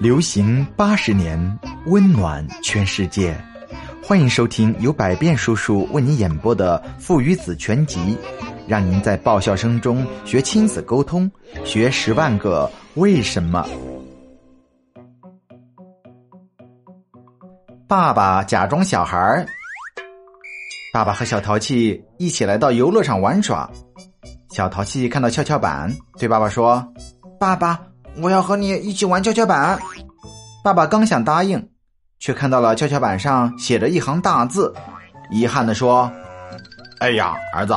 流行八十年，温暖全世界。欢迎收听由百变叔叔为你演播的《父与子全集》，让您在爆笑声中学亲子沟通，学十万个为什么。爸爸假装小孩儿。爸爸和小淘气一起来到游乐场玩耍。小淘气看到跷跷板，对爸爸说：“爸爸。”我要和你一起玩跷跷板。爸爸刚想答应，却看到了跷跷板上写着一行大字，遗憾的说：“哎呀，儿子，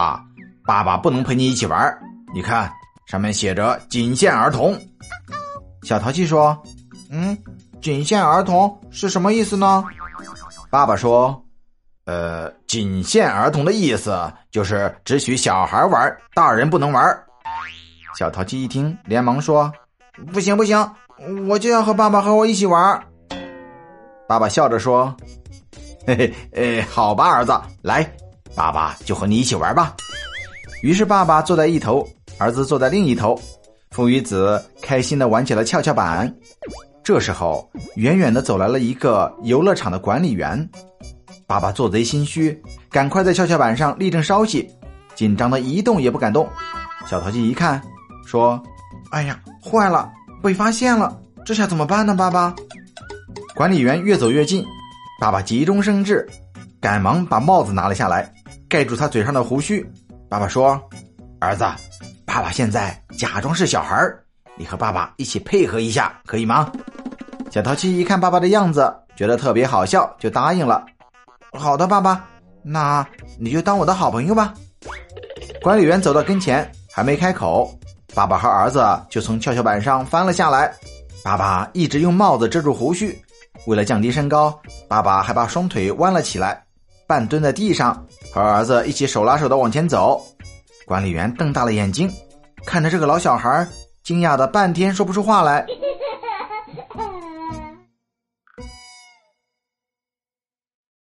爸爸不能陪你一起玩。你看，上面写着仅限儿童。”小淘气说：“嗯，仅限儿童是什么意思呢？”爸爸说：“呃，仅限儿童的意思就是只许小孩玩，大人不能玩。”小淘气一听，连忙说。不行不行，我就要和爸爸和我一起玩。爸爸笑着说：“ 嘿嘿，哎，好吧，儿子，来，爸爸就和你一起玩吧。”于是爸爸坐在一头，儿子坐在另一头，父与子开心的玩起了跷跷板。这时候，远远的走来了一个游乐场的管理员。爸爸做贼心虚，赶快在跷跷板上立正稍息，紧张的一动也不敢动。小淘气一看，说。哎呀，坏了，被发现了！这下怎么办呢？爸爸，管理员越走越近，爸爸急中生智，赶忙把帽子拿了下来，盖住他嘴上的胡须。爸爸说：“儿子，爸爸现在假装是小孩，你和爸爸一起配合一下，可以吗？”小淘气一看爸爸的样子，觉得特别好笑，就答应了。好的，爸爸，那你就当我的好朋友吧。管理员走到跟前，还没开口。爸爸和儿子就从跷跷板上翻了下来，爸爸一直用帽子遮住胡须，为了降低身高，爸爸还把双腿弯了起来，半蹲在地上，和儿子一起手拉手的往前走。管理员瞪大了眼睛，看着这个老小孩，惊讶的半天说不出话来。